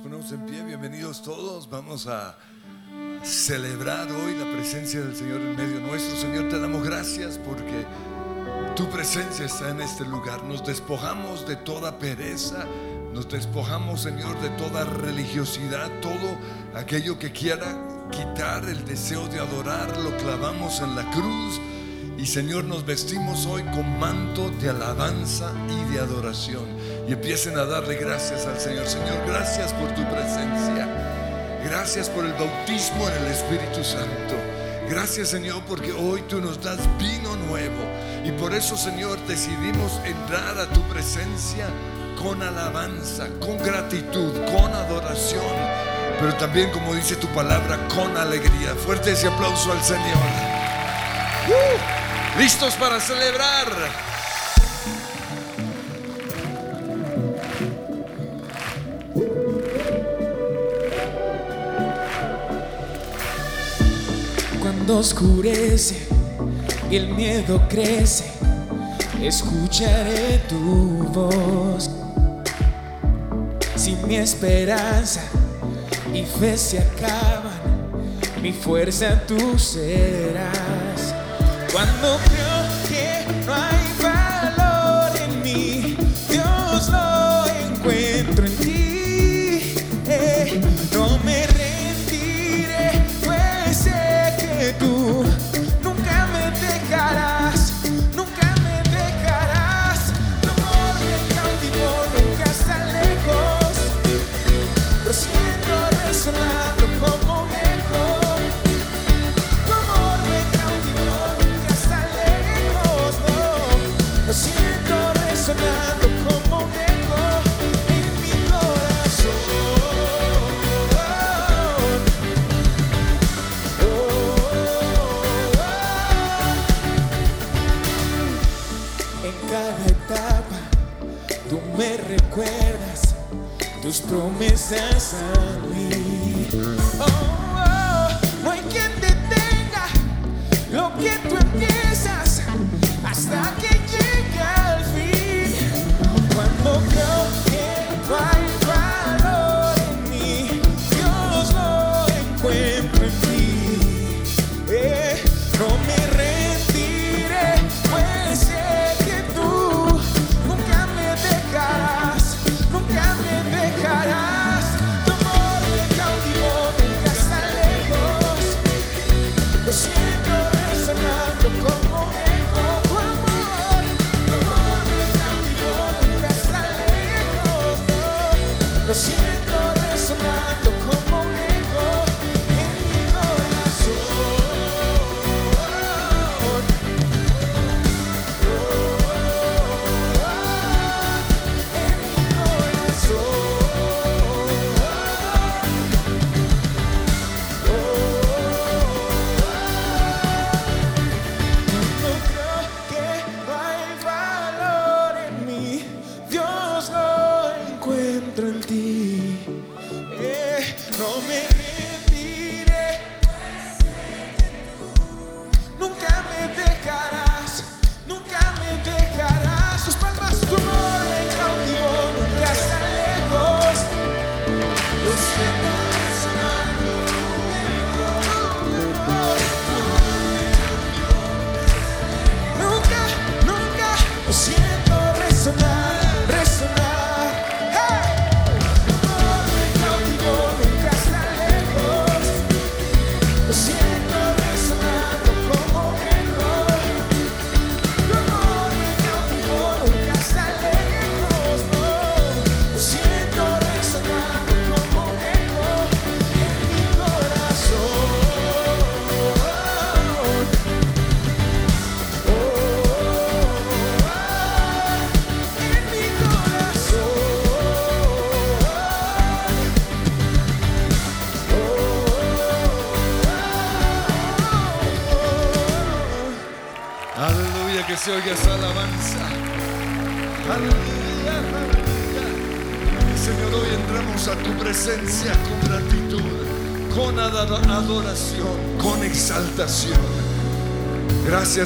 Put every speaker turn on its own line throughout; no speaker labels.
ponemos en pie, bienvenidos todos. Vamos a celebrar hoy la presencia del Señor en medio nuestro. Señor, te damos gracias porque tu presencia está en este lugar. Nos despojamos de toda pereza, nos despojamos, Señor, de toda religiosidad, todo aquello que quiera quitar el deseo de adorar, lo clavamos en la cruz. Y Señor, nos vestimos hoy con manto de alabanza y de adoración. Y empiecen a darle gracias al Señor. Señor, gracias por tu presencia. Gracias por el bautismo en el Espíritu Santo. Gracias Señor porque hoy tú nos das vino nuevo. Y por eso Señor decidimos entrar a tu presencia con alabanza, con gratitud, con adoración. Pero también como dice tu palabra, con alegría. Fuerte ese aplauso al Señor. ¡Uh! ¿Listos para celebrar?
Cuando oscurece y el miedo crece, escucharé tu voz. Si mi esperanza y fe se acaban, mi fuerza tú serás. Cuando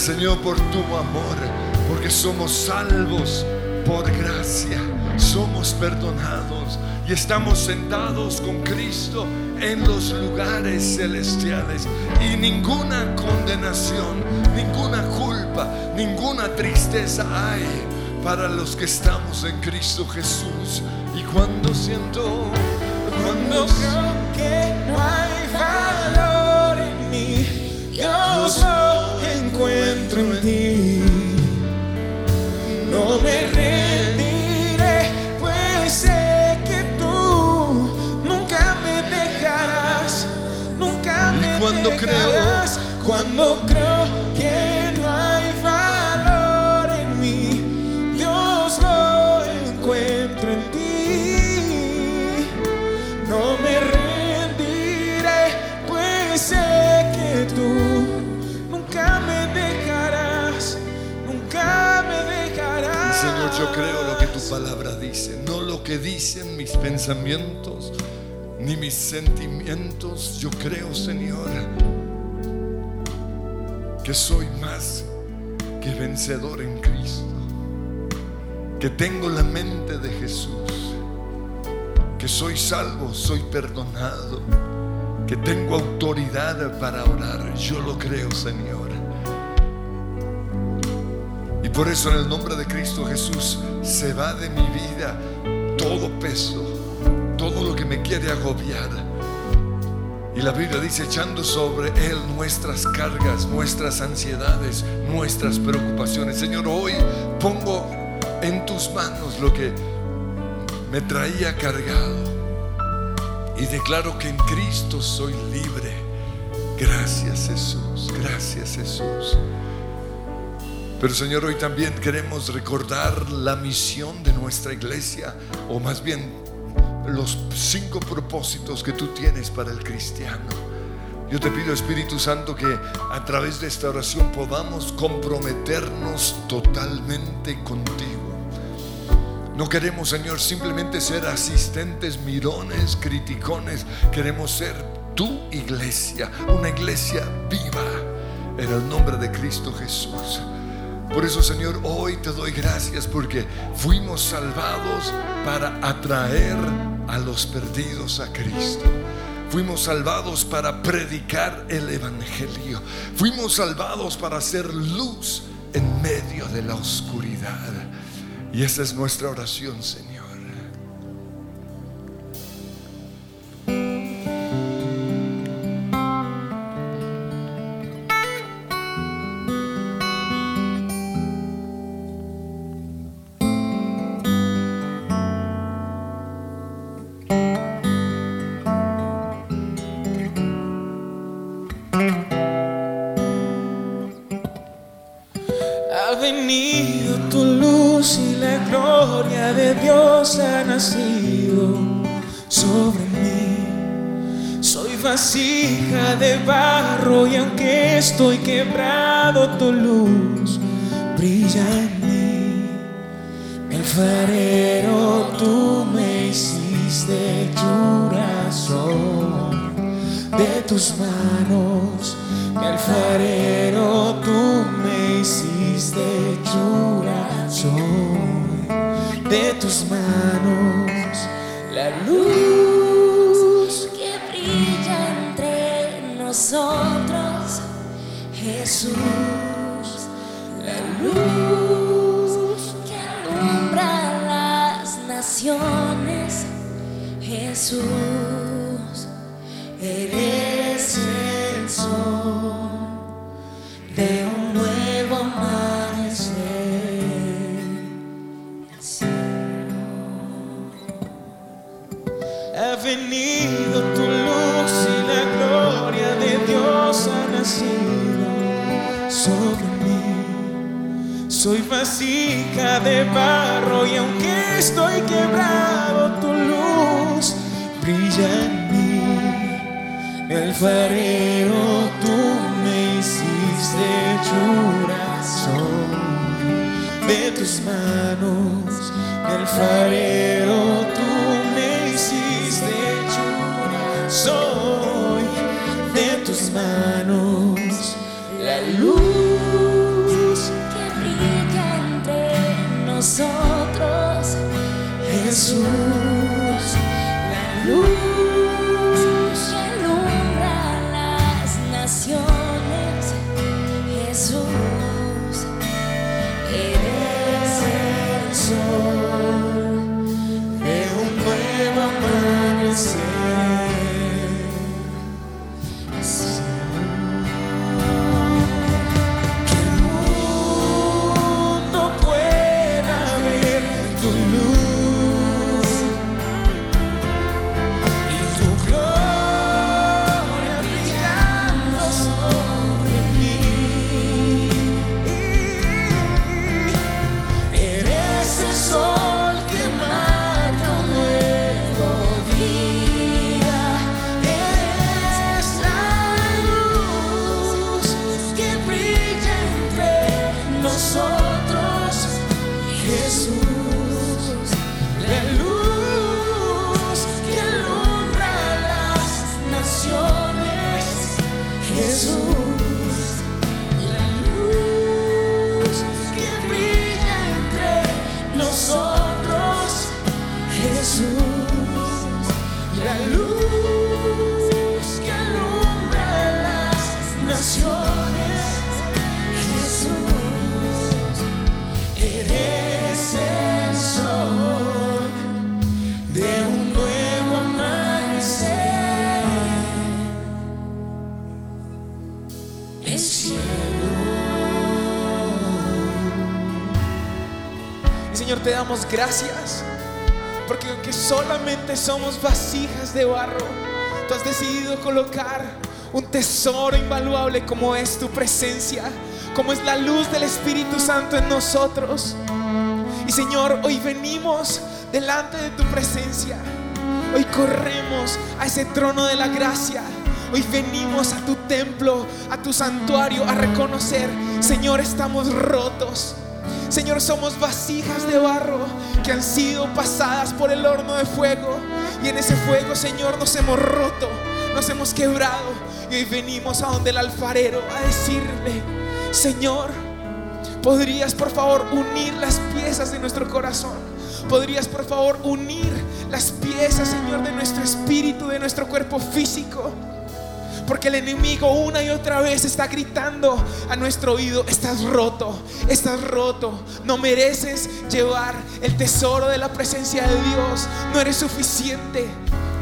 Señor, por tu amor, porque somos salvos por gracia, somos perdonados, y estamos sentados con Cristo en los lugares celestiales y ninguna condenación, ninguna culpa, ninguna tristeza hay para los que estamos en Cristo Jesús. Y cuando siento,
Cuando creo que no hay
creo-.
Cuando creo que no hay valor en mí, Dios lo encuentro en ti. No me rendiré, pues sé que tú nunca me dejarás, nunca me dejarás.
Señor, yo creo lo que tu palabra dice, no lo que dicen mis pensamientos ni mis sentimientos. Yo creo, Señor, que soy más que vencedor en Cristo, que tengo la mente de Jesús, que soy salvo, soy perdonado, que tengo autoridad para orar. Yo lo creo, Señor. Y por eso en el nombre de Cristo Jesús se va de mi vida todo peso, quiere agobiar. Y la Biblia dice, echando sobre Él nuestras cargas, nuestras ansiedades, nuestras preocupaciones. Señor, hoy pongo en tus manos lo que me traía cargado. Y declaro que en Cristo soy libre. Gracias Jesús, gracias Jesús. Pero Señor, hoy también queremos recordar la misión de nuestra iglesia, o más bien los cinco propósitos que tú tienes para el cristiano. Yo te pido, Espíritu Santo, que a través de esta oración podamos comprometernos totalmente contigo. No queremos, Señor, simplemente ser asistentes, mirones, criticones. Queremos ser tu iglesia, una iglesia viva, en el nombre de Cristo Jesús. Por eso, Señor, hoy te doy gracias porque fuimos salvados para atraer a los perdidos a Cristo. Fuimos salvados para predicar el Evangelio. Fuimos salvados para hacer luz en medio de la oscuridad. Y esa es nuestra oración, Señor.
Mi alfarero, tú me hiciste corazón de tus manos. Mi alfarero, tú me hiciste corazón de tus manos. La luz,
que brilla entre nosotros, Jesús,
gracias. Porque aunque solamente somos vasijas de barro, tú has decidido colocar un tesoro invaluable como es tu presencia, como es la luz del Espíritu Santo en nosotros. Y Señor, hoy venimos delante de tu presencia. Hoy corremos a ese trono de la gracia. Hoy venimos a tu templo, a tu santuario, a reconocer, Señor, estamos rotos. Señor, somos vasijas de barro que han sido pasadas por el horno de fuego. Y en ese fuego, Señor, nos hemos roto, nos hemos quebrado. Y hoy venimos a donde el alfarero a decirle, Señor, ¿podrías por favor unir las piezas de nuestro corazón? ¿Podrías por favor unir las piezas, Señor, de nuestro espíritu, de nuestro cuerpo físico? Porque el enemigo una y otra vez está gritando a nuestro oído, estás roto, estás roto, no mereces llevar el tesoro de la presencia de Dios, no eres suficiente.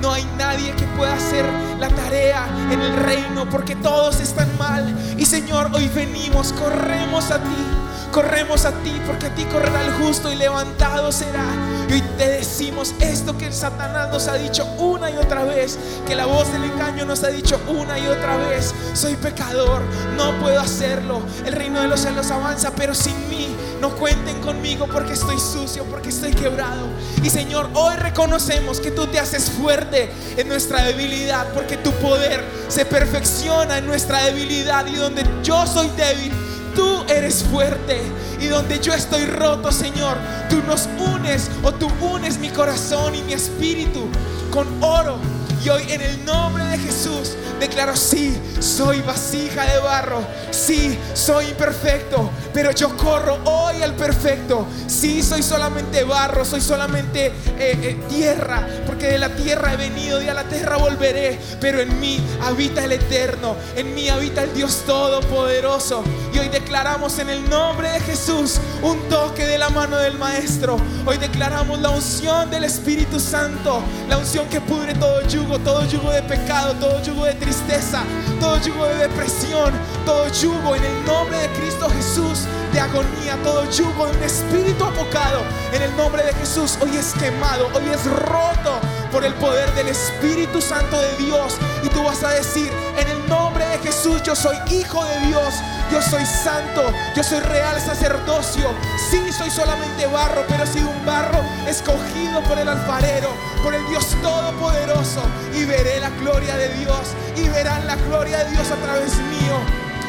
No hay nadie que pueda hacer la tarea en el reino porque todos están mal. Y Señor, hoy venimos, corremos a ti. Corremos a ti porque a ti correrá el justo y levantado será. Y hoy te decimos esto que el Satanás nos ha dicho una y otra vez, que la voz del engaño nos ha dicho una y otra vez, soy pecador, no puedo hacerlo. El reino de los cielos avanza, pero sin mí no cuenten conmigo porque estoy sucio, porque estoy quebrado. Y Señor, hoy reconocemos que tú te haces fuerte en nuestra debilidad, porque tu poder se perfecciona en nuestra debilidad y donde yo soy débil tú eres fuerte. Y donde yo estoy roto, Señor, tú nos unes o tú unes mi corazón y mi espíritu con oro. Y hoy en el nombre de Jesús declaro, sí, soy vasija de barro, sí, soy imperfecto, pero yo corro hoy al perfecto. Sí, soy solamente barro, soy solamente eh, eh, tierra, porque de la tierra he venido y a la tierra volveré, pero en mí habita el eterno, en mí habita el Dios todopoderoso. Y hoy declaramos en el nombre de Jesús un toque de la mano del Maestro. Hoy declaramos la unción del Espíritu Santo, la unción que pudre todo yugo, todo yugo de pecado, todo yugo de tristeza, todo yugo de depresión, todo yugo en el nombre de Cristo Jesús de agonía, todo yugo de un espíritu apocado. En el nombre de Jesús hoy es quemado, hoy es roto por el poder del Espíritu Santo de Dios. Y tú vas a decir, en el nombre de Jesús yo soy hijo de Dios, yo soy santo, yo soy real sacerdocio. Sí, soy solamente barro, pero he un barro escogido por el alfarero, por el Dios todopoderoso. Y veré la gloria de Dios, y verán la gloria de Dios a través mío.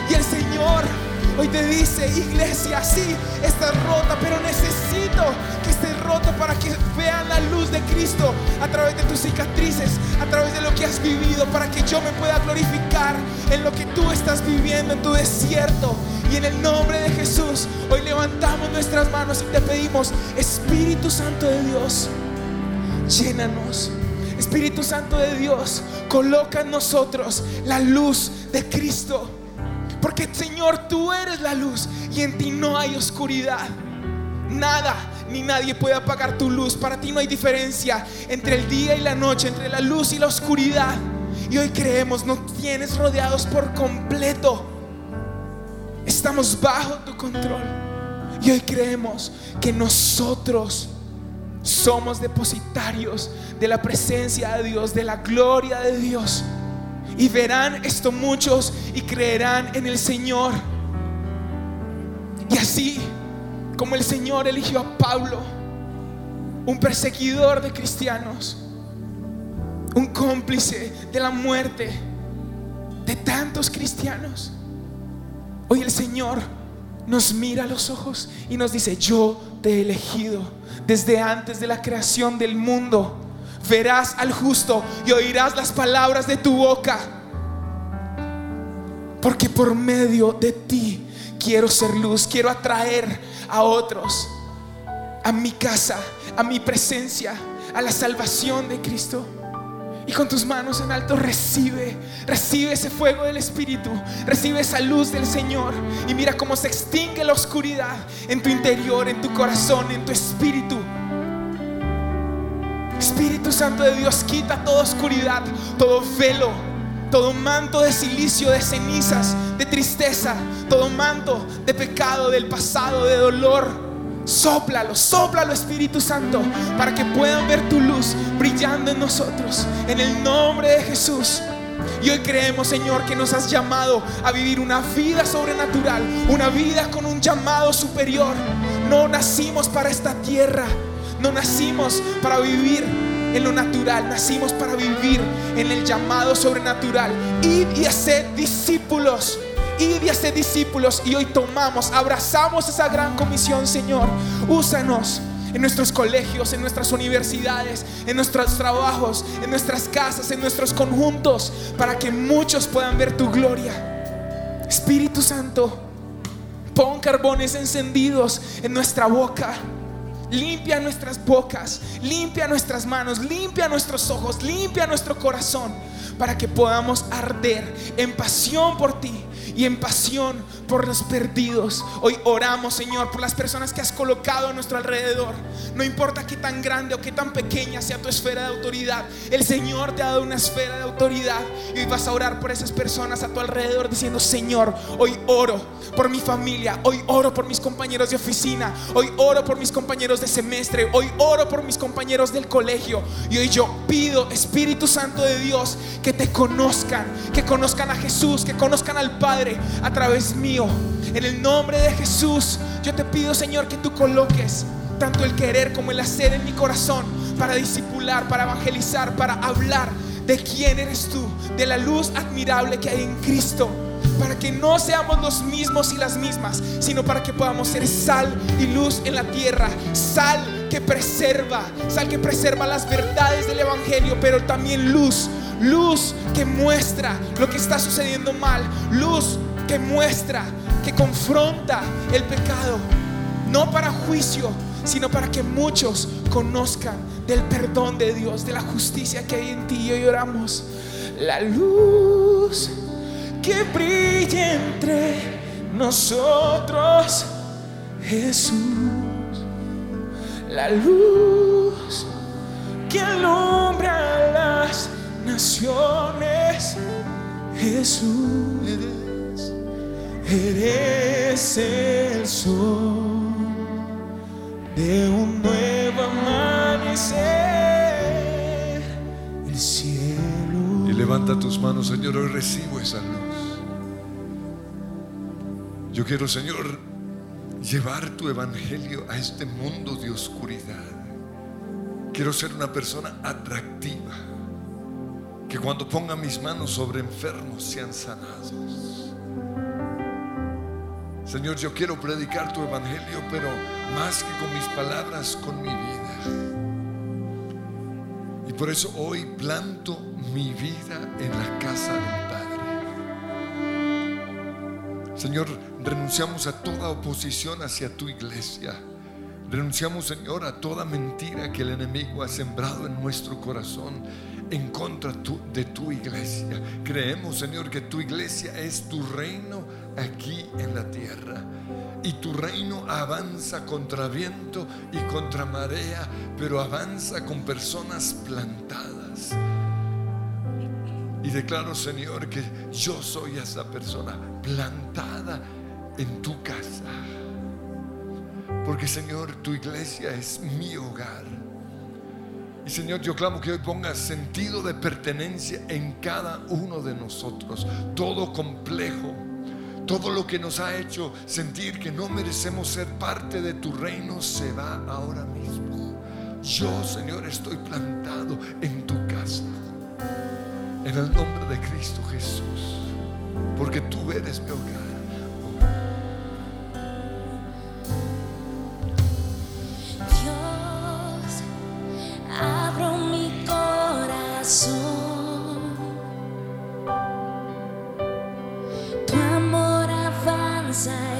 Y el Señor Hoy te dice, iglesia, sí, estás rota, pero necesito que estés roto para que vean la luz de Cristo a través de tus cicatrices, a través de lo que has vivido, para que yo me pueda glorificar en lo que tú estás viviendo en tu desierto. Y en el nombre de Jesús, hoy levantamos nuestras manos y te pedimos, Espíritu Santo de Dios, llénanos. Espíritu Santo de Dios, coloca en nosotros la luz de Cristo. Porque Señor, tú eres la luz y en ti no hay oscuridad. Nada ni nadie puede apagar tu luz. Para ti no hay diferencia entre el día y la noche, entre la luz y la oscuridad. Y hoy creemos, nos tienes rodeados por completo. Estamos bajo tu control. Y hoy creemos que nosotros somos depositarios de la presencia de Dios, de la gloria de Dios. Y verán esto muchos y creerán en el Señor. Y así como el Señor eligió a Pablo, un perseguidor de cristianos, un cómplice de la muerte de tantos cristianos, hoy el Señor nos mira a los ojos y nos dice, yo te he elegido desde antes de la creación del mundo verás al justo y oirás las palabras de tu boca. Porque por medio de ti quiero ser luz, quiero atraer a otros a mi casa, a mi presencia, a la salvación de Cristo. Y con tus manos en alto recibe, recibe ese fuego del Espíritu, recibe esa luz del Señor. Y mira cómo se extingue la oscuridad en tu interior, en tu corazón, en tu espíritu. Espíritu Santo de Dios, quita toda oscuridad, todo velo, todo manto de silicio, de cenizas, de tristeza, todo manto de pecado, del pasado, de dolor. Sóplalo, sóplalo Espíritu Santo, para que puedan ver tu luz brillando en nosotros. En el nombre de Jesús. Y hoy creemos, Señor, que nos has llamado a vivir una vida sobrenatural, una vida con un llamado superior. No nacimos para esta tierra, no nacimos para vivir en lo natural, nacimos para vivir en el llamado sobrenatural. Id y hacer discípulos. Id y hacer discípulos. Y hoy tomamos, abrazamos esa gran comisión, Señor. Úsanos en nuestros colegios, en nuestras universidades, en nuestros trabajos, en nuestras casas, en nuestros conjuntos, para que muchos puedan ver tu gloria. Espíritu Santo, pon carbones encendidos en nuestra boca. Limpia nuestras bocas, limpia nuestras manos, limpia nuestros ojos, limpia nuestro corazón para que podamos arder en pasión por ti y en pasión por los perdidos. Hoy oramos, Señor, por las personas que has colocado a nuestro alrededor. No importa qué tan grande o qué tan pequeña sea tu esfera de autoridad, el Señor te ha dado una esfera de autoridad y hoy vas a orar por esas personas a tu alrededor diciendo, Señor, hoy oro por mi familia, hoy oro por mis compañeros de oficina, hoy oro por mis compañeros de semestre, hoy oro por mis compañeros del colegio y hoy yo pido, Espíritu Santo de Dios, que te conozcan, que conozcan a Jesús, que conozcan al Padre a través mío. En el nombre de Jesús, yo te pido, Señor, que tú coloques tanto el querer como el hacer en mi corazón para discipular, para evangelizar, para hablar de quién eres tú, de la luz admirable que hay en Cristo para que no seamos los mismos y las mismas, sino para que podamos ser sal y luz en la tierra, sal que preserva, sal que preserva las verdades del Evangelio, pero también luz, luz que muestra lo que está sucediendo mal, luz que muestra, que confronta el pecado, no para juicio, sino para que muchos conozcan del perdón de Dios, de la justicia que hay en ti. Y hoy oramos la luz que brille entre nosotros, Jesús. La luz que alumbra las naciones, Jesús. Eres, el sol de un nuevo
levanta tus manos, Señor, hoy recibo esa luz. Yo quiero, Señor, llevar tu evangelio a este mundo de oscuridad. Quiero ser una persona atractiva. Que cuando ponga mis manos sobre enfermos sean sanados. Señor, yo quiero predicar tu evangelio, pero más que con mis palabras, con mi vida. Y por eso hoy planto mi vida en la casa del Padre. Señor, renunciamos a toda oposición hacia tu iglesia. Renunciamos, Señor, a toda mentira que el enemigo ha sembrado en nuestro corazón en contra de tu iglesia. Creemos, Señor, que tu iglesia es tu reino aquí en la tierra. Y tu reino avanza contra viento y contra marea, pero avanza con personas plantadas. Y declaro, Señor, que yo soy esa persona plantada en tu casa. Porque, Señor, tu iglesia es mi hogar. Y Señor, yo clamo que hoy pongas sentido de pertenencia en cada uno de nosotros. Todo complejo, todo lo que nos ha hecho sentir que no merecemos ser parte de tu reino se va ahora mismo. Yo, Señor, estoy plantado en tu casa. En el nombre de Cristo Jesús. Porque tú eres mi hogar.
Tu amor avanza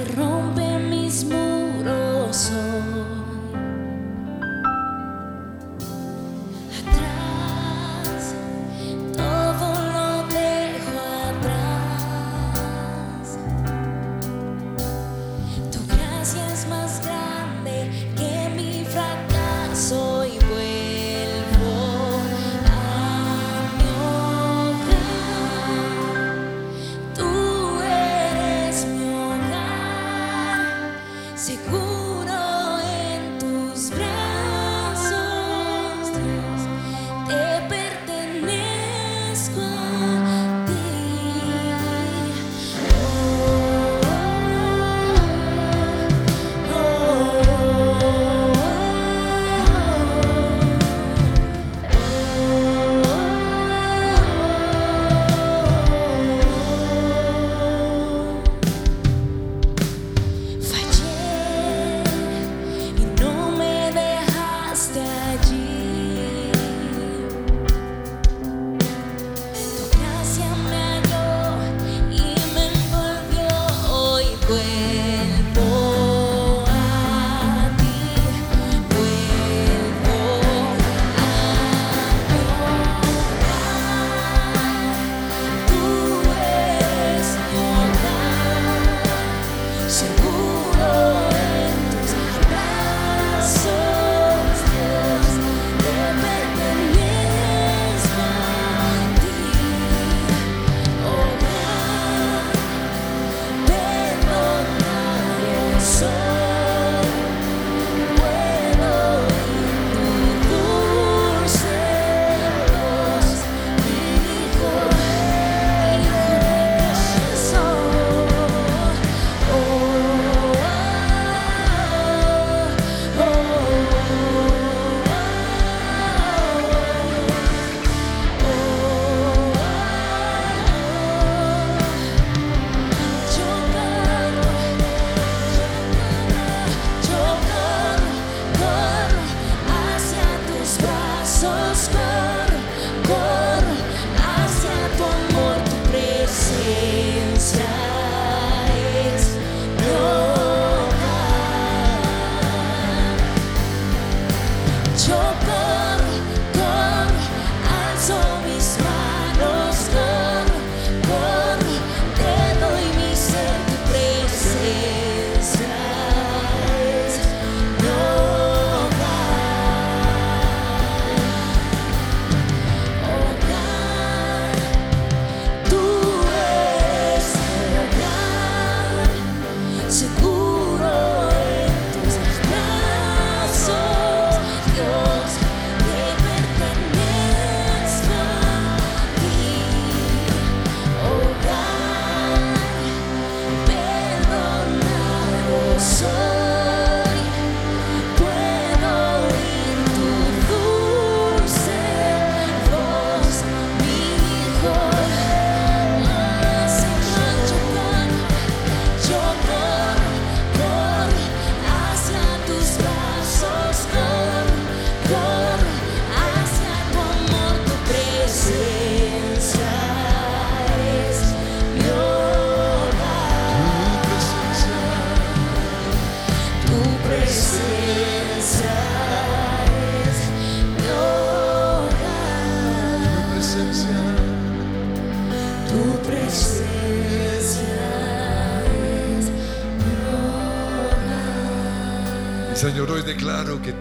Señor, hoy declaro que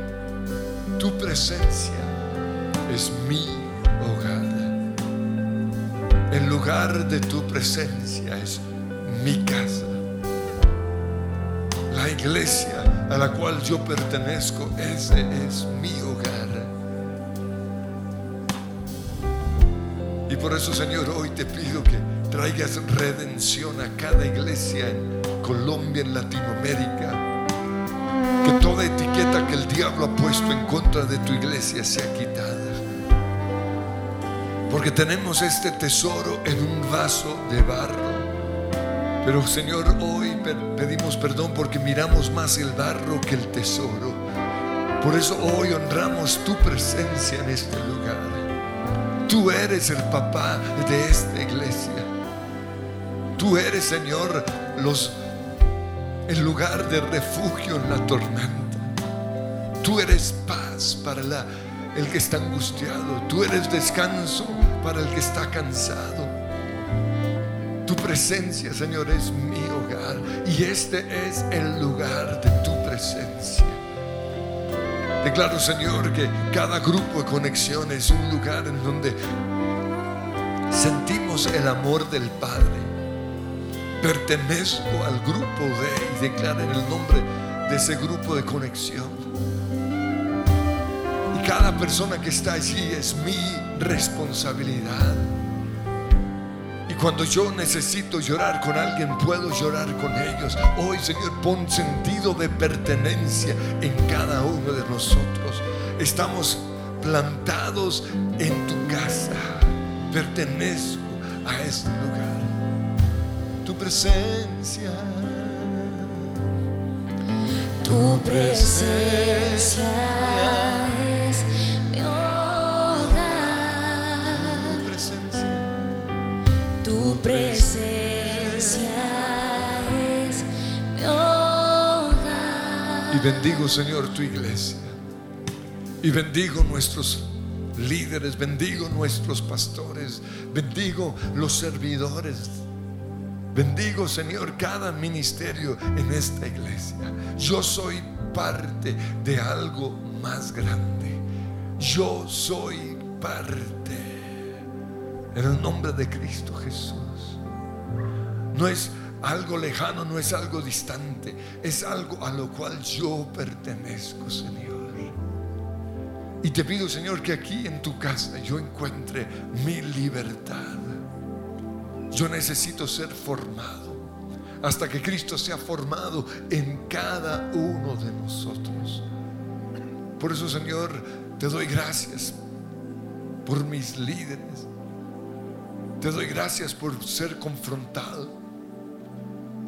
tu presencia es mi hogar. El lugar de tu presencia es mi casa. La iglesia a la cual yo pertenezco, ese es mi hogar. Y por eso, Señor, hoy te pido que traigas redención a cada iglesia en Colombia, en Latinoamérica. Que el diablo ha puesto en contra de tu iglesia sea quitada. Porque tenemos este tesoro en un vaso de barro. Pero Señor, hoy pedimos perdón porque miramos más el barro que el tesoro. Por eso hoy honramos tu presencia en este lugar. Tú eres el papá de esta iglesia. Tú eres, Señor, los, el lugar de refugio en la tormenta. Tú eres paz para el que está angustiado. Tú eres descanso para el que está cansado. Tu presencia, Señor, es mi hogar. Y este es el lugar de tu presencia. Declaro, Señor, que cada grupo de conexión es un lugar en donde sentimos el amor del Padre. Pertenezco al grupo de y declaro en el nombre de ese grupo de conexión. Persona que está allí es mi responsabilidad. Y cuando yo necesito llorar con alguien, puedo llorar con ellos. Hoy, Señor, pon sentido de pertenencia en cada uno de nosotros. Estamos plantados en tu casa. Pertenezco a este lugar. Tu presencia.
Tu presencia
bendigo, Señor, tu iglesia. Y bendigo nuestros líderes, bendigo nuestros pastores, bendigo los servidores. Bendigo, Señor, cada ministerio en esta iglesia. Yo soy parte de algo más grande. Yo soy parte. En el nombre de Cristo Jesús. No es algo lejano, no es algo distante, es algo a lo cual yo pertenezco, Señor. Y te pido, Señor, que aquí en tu casa yo encuentre mi libertad. Yo necesito ser formado hasta que Cristo sea formado en cada uno de nosotros. Por eso, Señor, te doy gracias por mis líderes. Te doy gracias por ser confrontado.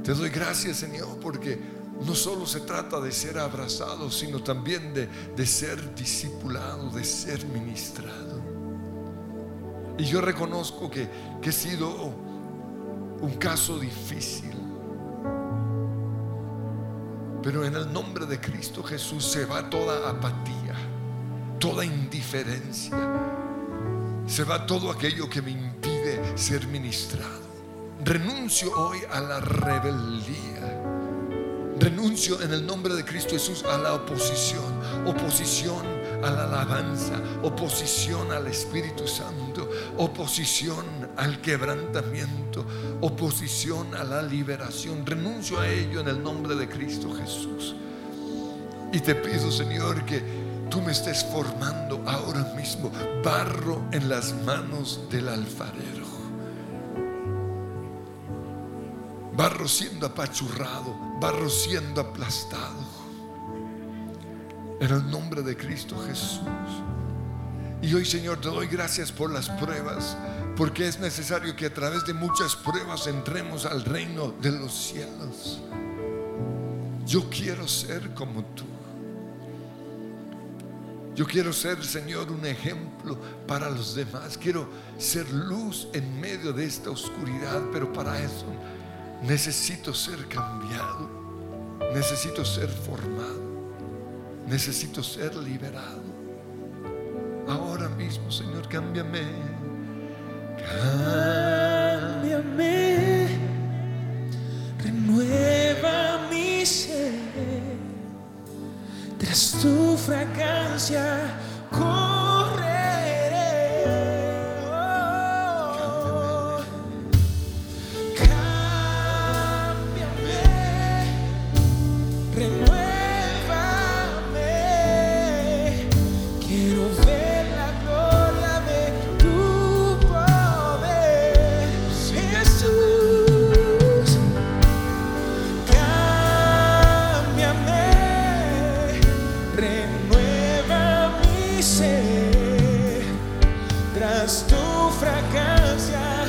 Te doy gracias, Señor, porque no solo se trata de ser abrazado, sino también de, de ser discipulado, de ser ministrado. Y yo reconozco que, que he sido un caso difícil. Pero en el nombre de Cristo Jesús se va toda apatía, toda indiferencia, se va todo aquello que me impide ser ministrado. Renuncio hoy a la rebeldía. Renuncio en el nombre de Cristo Jesús a la oposición, oposición a la alabanza, oposición al Espíritu Santo, oposición al quebrantamiento, oposición a la liberación. Renuncio a ello en el nombre de Cristo Jesús. Y te pido, Señor, que tú me estés formando ahora mismo barro en las manos del alfarero. Barro siendo apachurrado, barro siendo aplastado. En el nombre de Cristo Jesús. Y hoy, Señor, te doy gracias por las pruebas, porque es necesario que a través de muchas pruebas entremos al reino de los cielos. Yo quiero ser como tú. Yo quiero ser, Señor, un ejemplo para los demás. Quiero ser luz en medio de esta oscuridad, pero para eso necesito ser cambiado. Necesito ser formado. Necesito ser liberado. Ahora mismo, Señor, cámbiame.
Cámbiame, renueva mi ser. Tras tu fragancia Tu fragancia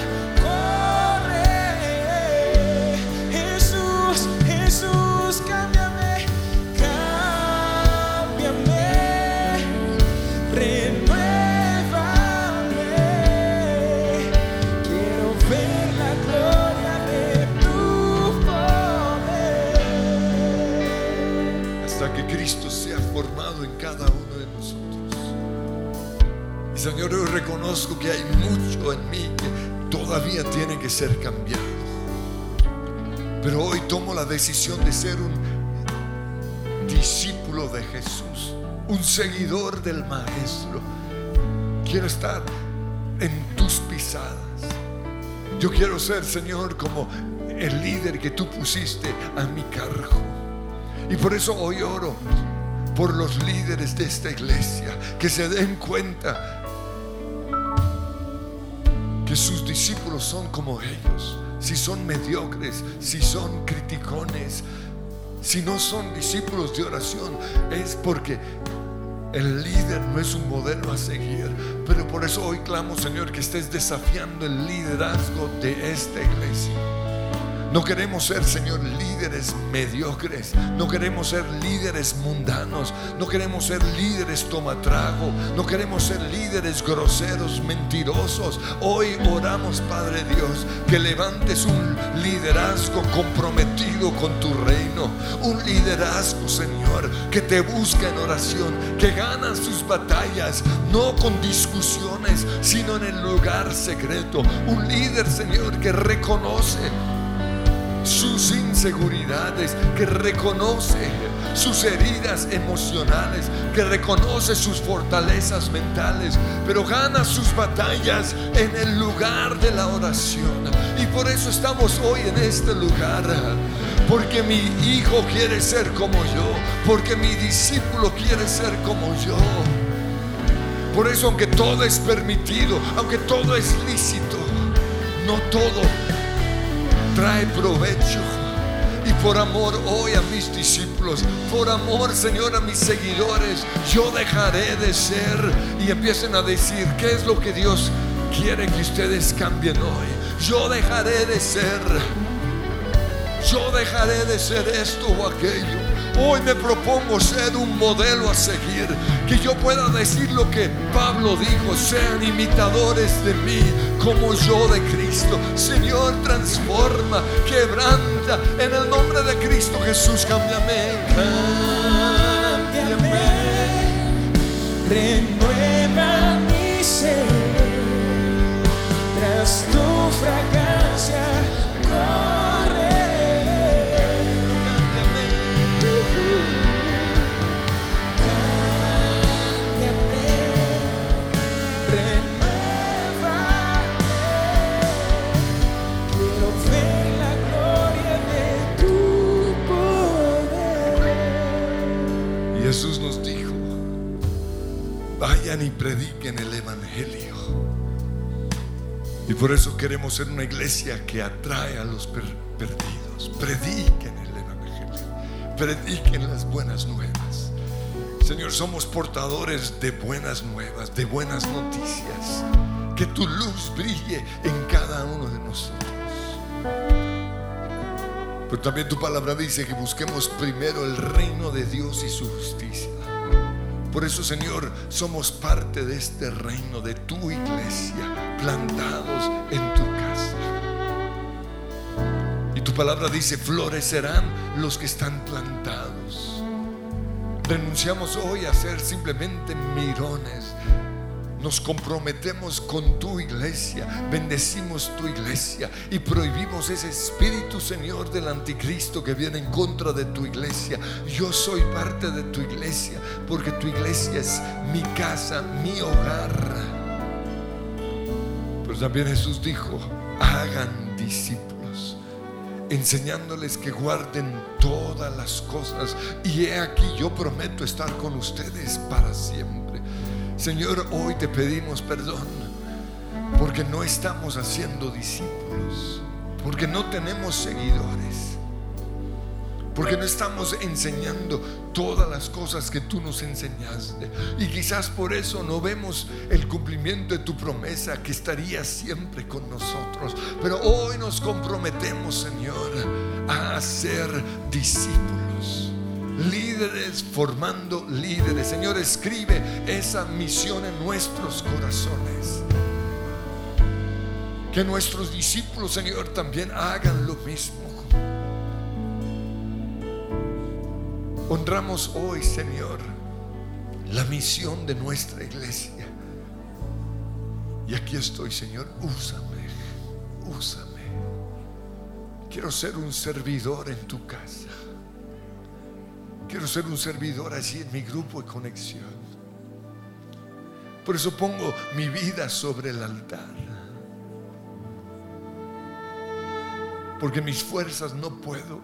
Señor, yo reconozco que hay mucho en mí que todavía tiene que ser cambiado. Pero hoy tomo la decisión de ser un discípulo de Jesús, un seguidor del Maestro. Quiero estar en tus pisadas. Yo quiero ser, Señor, como el líder que tú pusiste a mi cargo. Y por eso hoy oro por los líderes de esta iglesia, que se den cuenta que sus discípulos son como ellos, si son mediocres, si son criticones, si no son discípulos de oración, es porque el líder no es un modelo a seguir. Pero por eso hoy clamo, Señor, que estés desafiando el liderazgo de esta iglesia. No queremos ser, Señor, líderes mediocres. No queremos ser líderes mundanos. No queremos ser líderes tomatrago. No queremos ser líderes groseros, mentirosos. Hoy oramos, Padre Dios, que levantes un liderazgo comprometido con tu reino. Un liderazgo, Señor, que te busca en oración, que gana sus batallas, no con discusiones, sino en el lugar secreto. Un líder, Señor, que reconoce sus inseguridades, que reconoce sus heridas emocionales, que reconoce sus fortalezas mentales, pero gana sus batallas en el lugar de la oración. Y por eso estamos hoy en este lugar, porque mi hijo quiere ser como yo, porque mi discípulo quiere ser como yo. Por eso aunque todo es permitido, aunque todo es lícito, no todo trae provecho. Y por amor hoy a mis discípulos, por amor Señor a mis seguidores, yo dejaré de ser y empiecen a decir qué es lo que Dios quiere que ustedes cambien hoy. Yo dejaré de ser, yo dejaré de ser esto o aquello. Hoy me propongo ser un modelo a seguir, que yo pueda decir lo que Pablo dijo, sean imitadores de mí como yo de Cristo. Señor, transforma, quebranta, en el nombre de Cristo Jesús, cámbiame.
Cámbiame, renueva mi ser. Tras tu fragancia
vayan y prediquen el Evangelio. Y por eso queremos ser una iglesia que atrae a los per- perdidos. Prediquen el Evangelio. prediquen las buenas nuevas. Señor, somos portadores de buenas nuevas, de buenas noticias. Que tu luz brille en cada uno de nosotros. Pero también tu palabra dice que busquemos primero el reino de Dios y su justicia. Por eso, Señor, somos parte de este reino, de tu iglesia, plantados en tu casa. Y tu palabra dice, florecerán los que están plantados. Renunciamos hoy a ser simplemente mirones nos comprometemos con tu iglesia, bendecimos tu iglesia y prohibimos ese espíritu, Señor, del anticristo que viene en contra de tu iglesia. Yo soy parte de tu iglesia porque tu iglesia es mi casa, mi hogar. Pero también Jesús dijo, hagan discípulos, enseñándoles que guarden todas las cosas. Y he aquí, yo prometo estar con ustedes para siempre. Señor, hoy te pedimos perdón porque no estamos haciendo discípulos, porque no tenemos seguidores, porque no estamos enseñando todas las cosas que tú nos enseñaste. Y quizás por eso no vemos el cumplimiento de tu promesa que estaría siempre con nosotros. Pero hoy nos comprometemos, Señor, a ser discípulos líderes formando líderes. Señor, escribe esa misión en nuestros corazones. Que nuestros discípulos, Señor, también hagan lo mismo. Honramos hoy, Señor, la misión de nuestra iglesia. Y aquí estoy, Señor, úsame, úsame. Quiero ser un servidor en tu casa. Quiero ser un servidor allí en mi grupo de conexión. Por eso pongo mi vida sobre el altar. Porque mis fuerzas no puedo.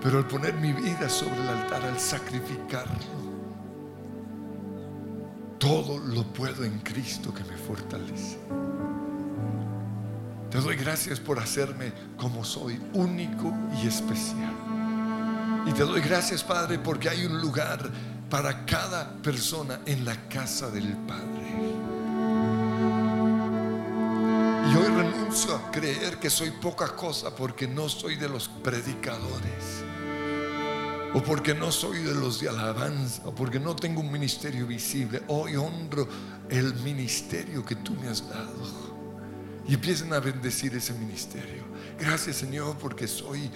Pero al poner mi vida sobre el altar, al sacrificarlo, todo lo puedo en Cristo que me fortalece. Te doy gracias por hacerme como soy, único y especial. Y te doy gracias, Padre, porque hay un lugar para cada persona en la casa del Padre. Y hoy renuncio a creer que soy poca cosa porque no soy de los predicadores. O porque no soy de los de alabanza. O porque no tengo un ministerio visible. Hoy honro el ministerio que tú me has dado y empiecen a bendecir ese ministerio. Gracias Señor porque soy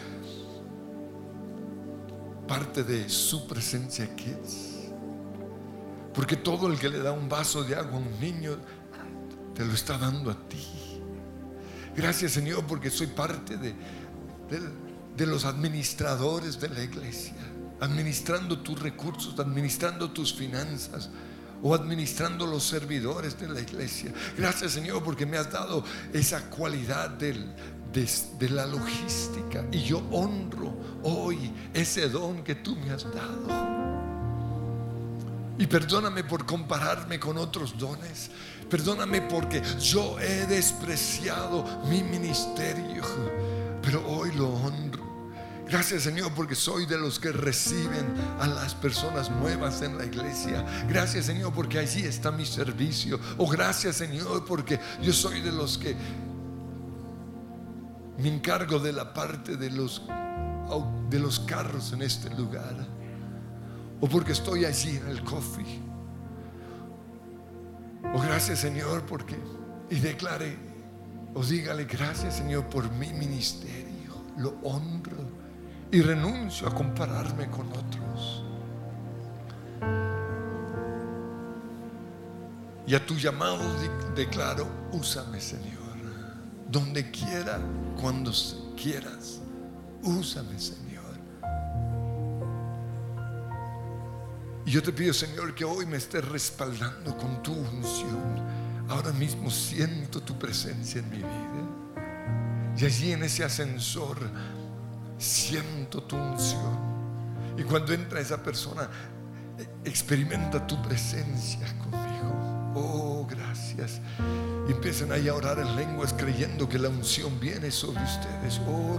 parte de su presencia Kids. Porque todo el que le da un vaso de agua a un niño te lo está dando a ti. Gracias Señor porque soy parte de, de los administradores de la iglesia, administrando tus recursos, administrando tus finanzas o administrando los servidores de la iglesia. Gracias Señor porque me has dado esa cualidad de, de, la logística y yo honro hoy ese don que tú me has dado. Y perdóname por compararme con otros dones. Perdóname porque yo he despreciado mi ministerio. Pero hoy lo honro. Gracias Señor porque soy de los que reciben a las personas nuevas en la iglesia. Gracias Señor porque allí está mi servicio. O oh, gracias Señor porque yo soy de los que me encargo de la parte de los, de los carros en este lugar. O porque estoy allí en el coffee. O oh, gracias Señor porque, y declare, o dígale gracias Señor por mi ministerio. Lo honro y renuncio a compararme con otros. Y a tu llamado declaro, úsame Señor, donde quiera, cuando quieras, úsame Señor. Y yo te pido Señor que hoy me estés respaldando con tu unción. Ahora mismo siento tu presencia en mi vida. Y allí en ese ascensor siento tu unción. Y cuando entra esa persona, experimenta tu presencia conmigo. Oh, gracias. Empiezan ahí a orar en lenguas creyendo que la unción viene sobre ustedes. Oh,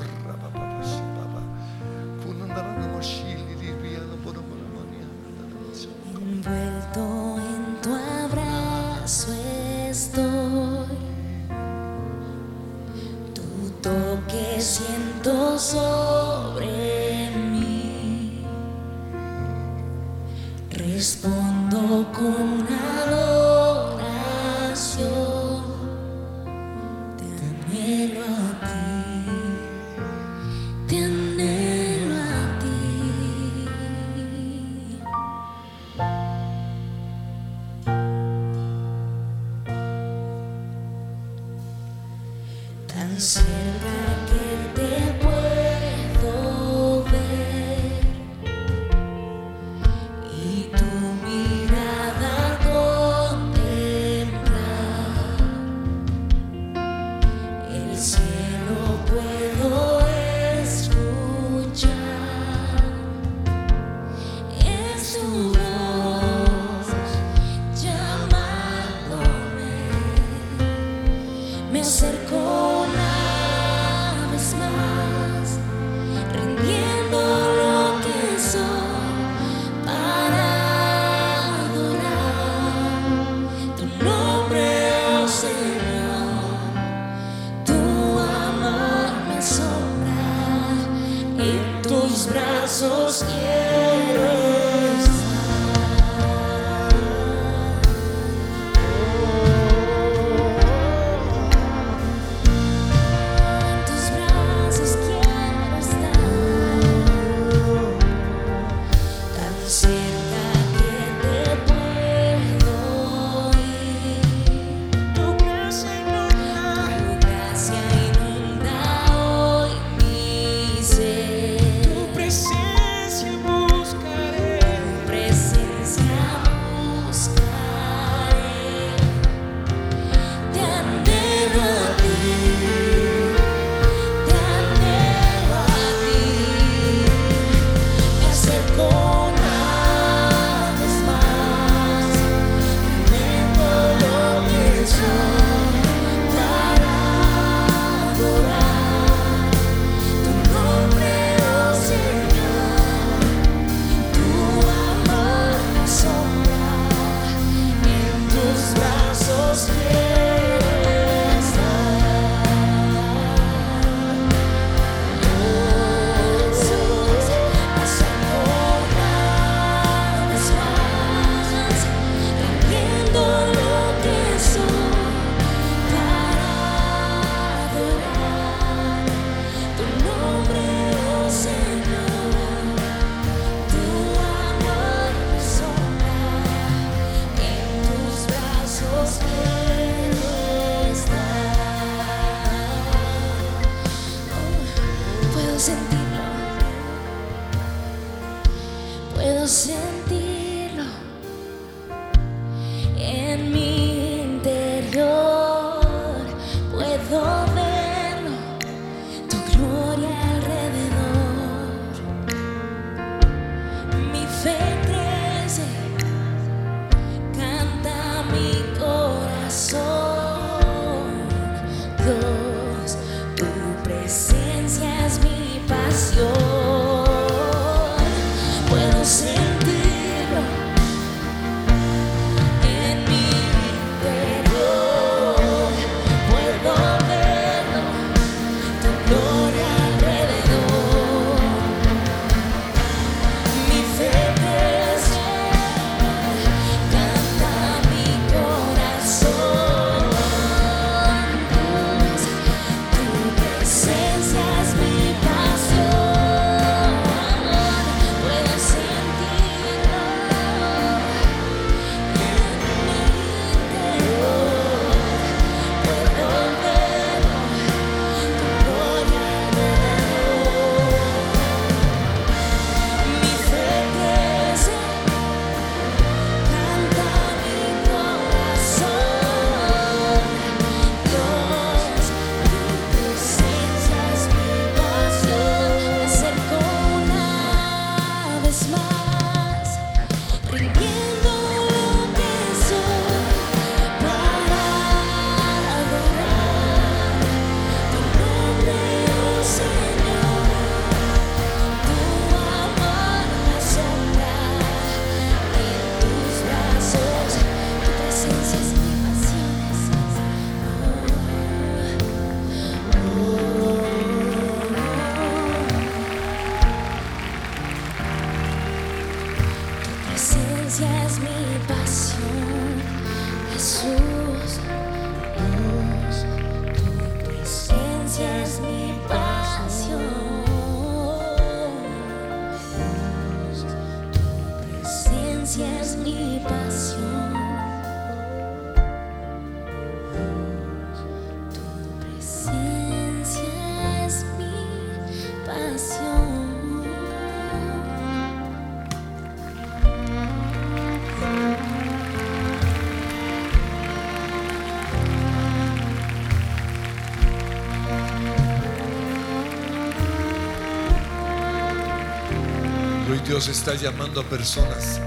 Dios
está llamando a personas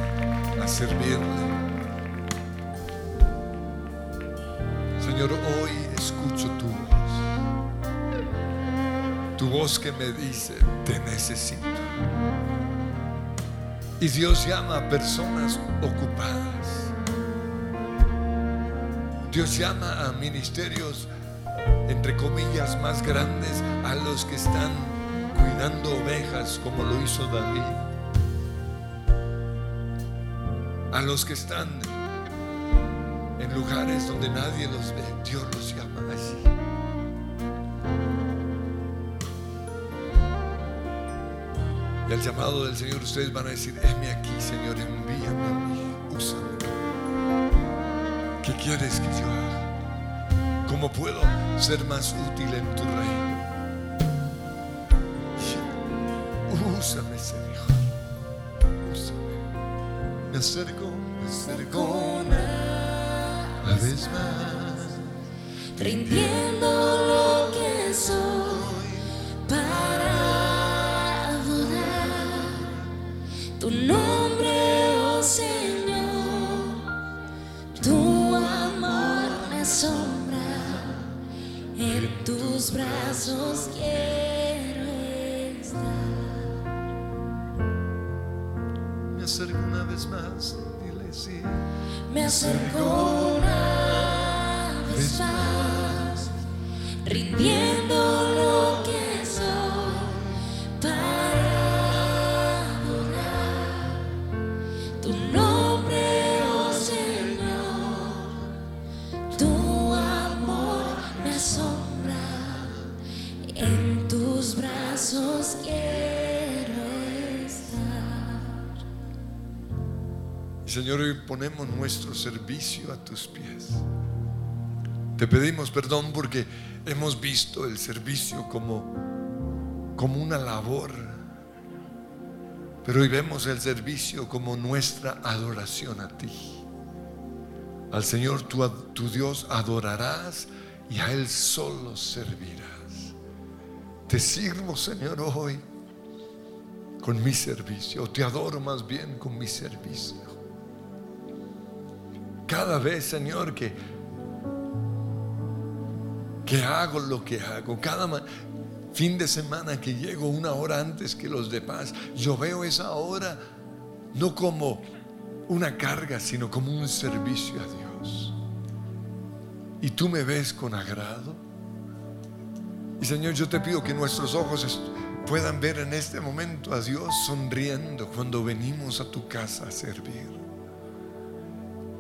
a servirle. Señor, hoy escucho tu voz. Tu voz que me dice, te necesito. Y Dios llama a personas ocupadas. Dios llama a ministerios, entre comillas, más grandes a los que están cuidando ovejas como lo hizo David. Los que están en lugares donde nadie los ve, Dios los llama allí. Y al llamado del Señor ustedes van a decir, heme aquí, Señor, envíame a mí, úsame. ¿Qué quieres que yo haga? ¿Cómo puedo ser más útil en tu reino? Úsame, Señor. Úsame. Me acerco, acerco una vez más.
rindiendo lo que soy para adorar tu nombre, oh Señor. Tu amor me asombra, en tus brazos quiero estar.
Me acerco una vez más. Dile sí.
Me acerco una vez más, rindiendo Señor,
hoy ponemos nuestro servicio a tus pies. Te pedimos perdón porque hemos visto el servicio como, como una labor. Pero hoy vemos el servicio como nuestra adoración a ti. Al Señor tu, tu Dios adorarás y a Él solo servirás. Te sirvo, Señor, hoy con mi servicio. O te adoro más bien con mi servicio. Cada vez, Señor, que, que hago lo que hago, cada fin de semana que llego una hora antes que los demás, yo veo esa hora no como una carga, sino como un servicio a Dios. Y tú me ves con agrado. Y Señor, yo te pido que nuestros ojos puedan ver en este momento a Dios sonriendo cuando venimos a tu casa a servir.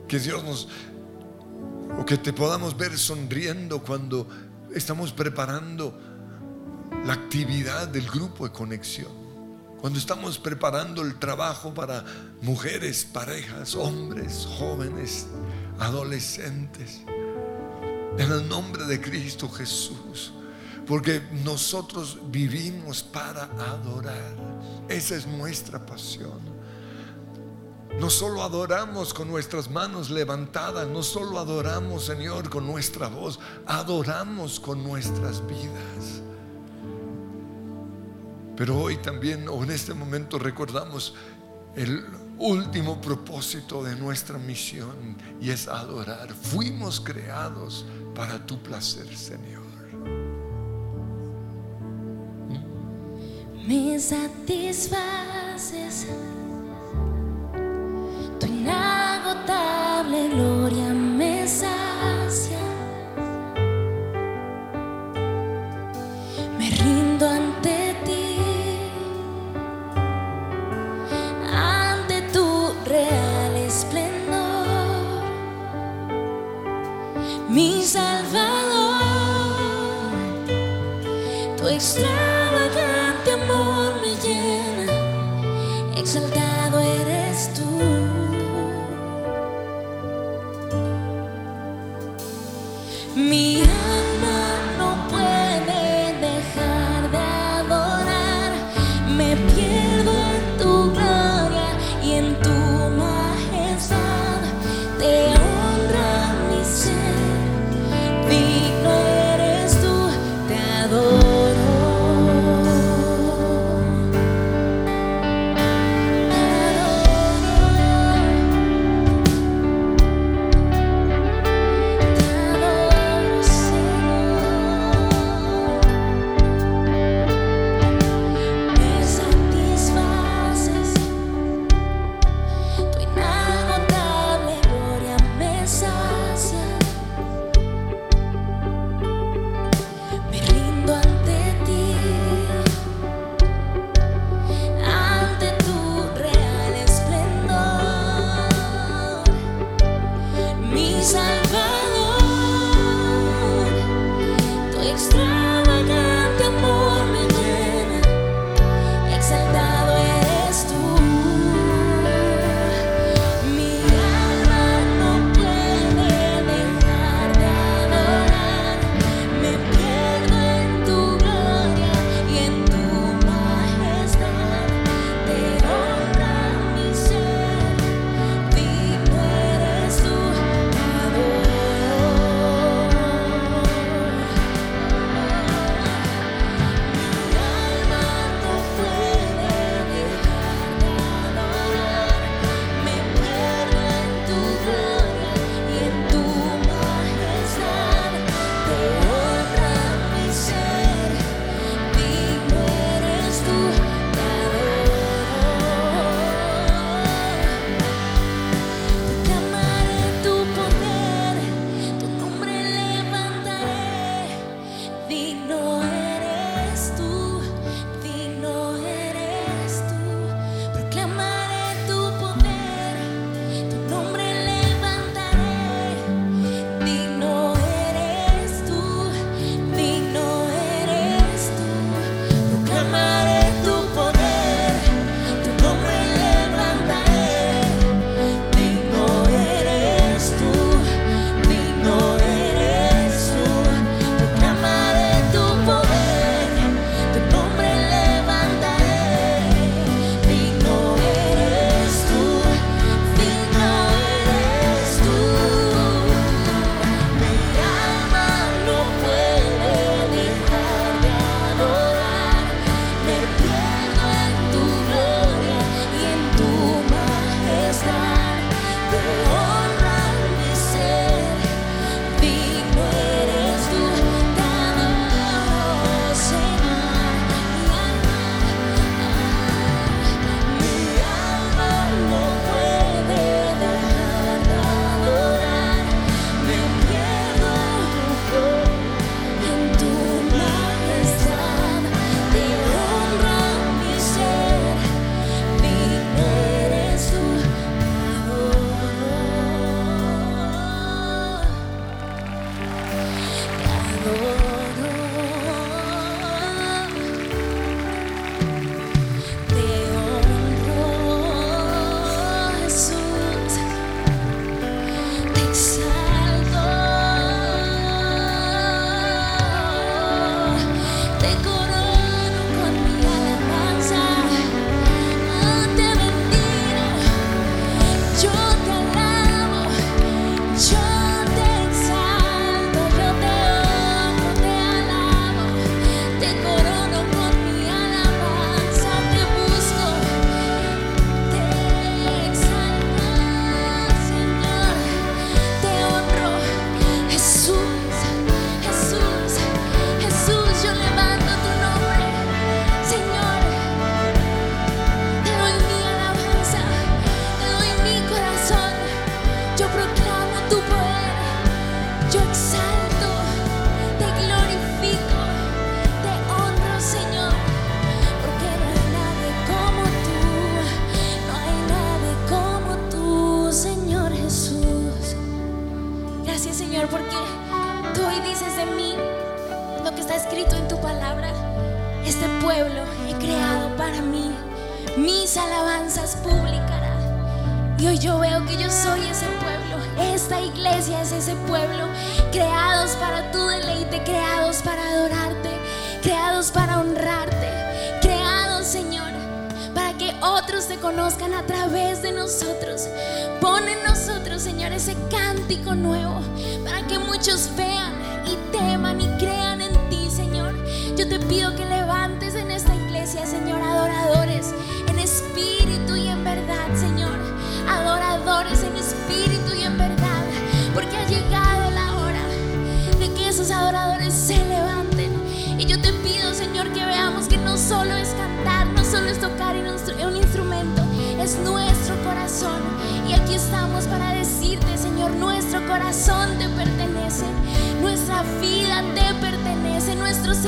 Que Dios nos, o que te podamos ver sonriendo cuando estamos preparando la actividad del grupo de conexión. Cuando estamos preparando el trabajo para mujeres, parejas, hombres, jóvenes, adolescentes. En el nombre de Cristo Jesús. Porque nosotros vivimos para adorar. Esa es nuestra pasión. No solo adoramos con nuestras manos levantadas, no solo adoramos, Señor, con nuestra voz, adoramos con nuestras vidas. Pero hoy también, o en este momento, recordamos el último propósito de nuestra misión y es adorar. Fuimos creados para tu placer, Señor.
me satisfaces. Tu inagotable gloria me sacia.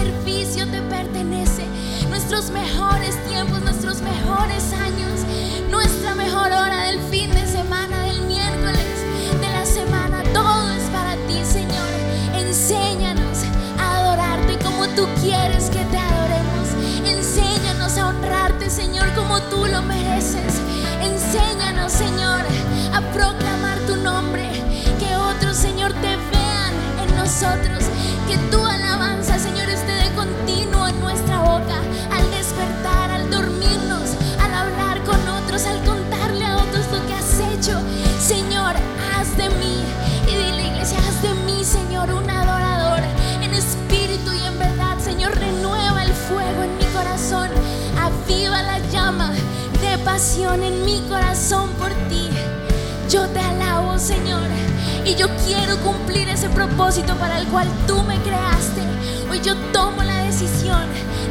Servicio te pertenece, nuestros mejores tiempos, nuestros mejores años, nuestra mejor hora del fin de semana, del miércoles, de la semana, todo es para ti, Señor. Enséñanos a adorarte como tú quieres que te adoremos. Enséñanos a honrarte, Señor, como tú lo mereces. Enséñanos, Señor, a proclamar tu nombre. Que otros, Señor, te vean en nosotros. Que tu alabanza, Señor, esté de continuo en nuestra boca. Al despertar, al dormirnos, al hablar con otros, al contarle a otros lo que has hecho. Señor, haz de mí. Y dile, iglesia, haz de mí, Señor, un adorador. En espíritu y en verdad, Señor, renueva el fuego en mi corazón. Aviva la llama de pasión en mi corazón por ti. Yo te alabo, Señor, y yo quiero cumplir ese propósito para el cual tú me creaste. Hoy yo tomo la decisión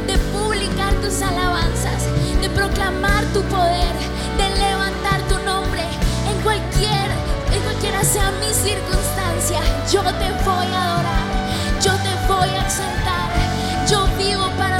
de publicar tus alabanzas, de proclamar tu poder, de levantar tu nombre en cualquier, en cualquiera sea mi circunstancia. Yo te voy a adorar, yo te voy a exaltar. Yo vivo para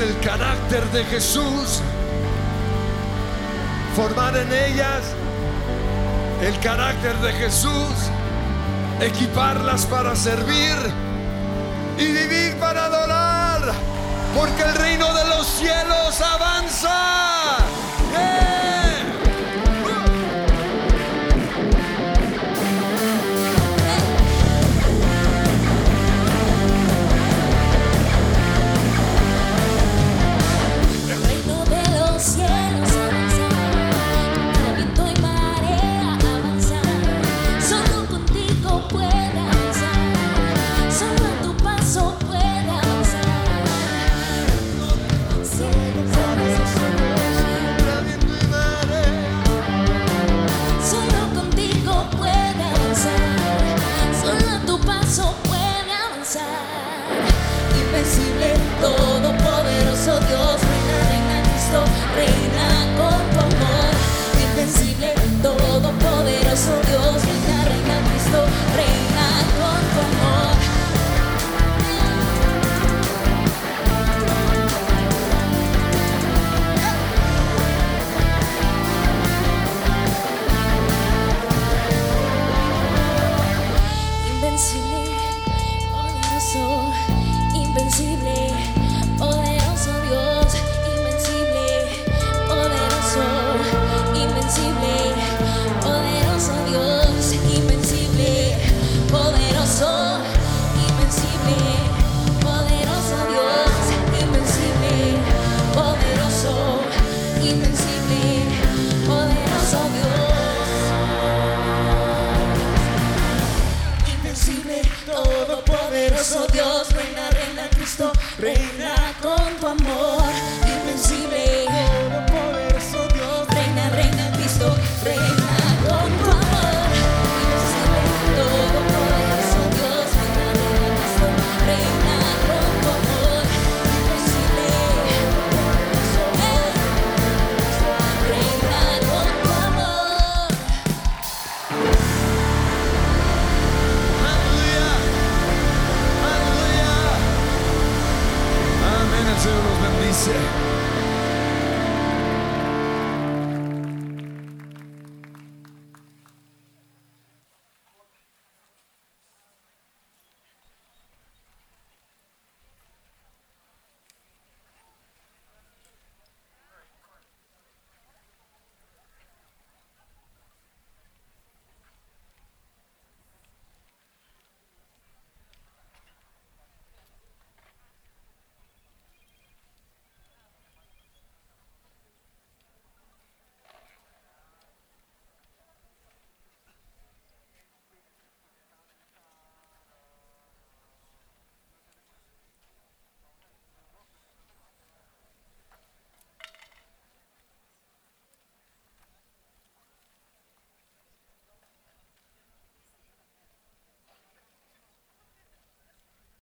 el carácter de Jesús. Formar en ellas el carácter de Jesús. Equiparlas para servir y vivir para adorar, porque el reino de los cielos avanza.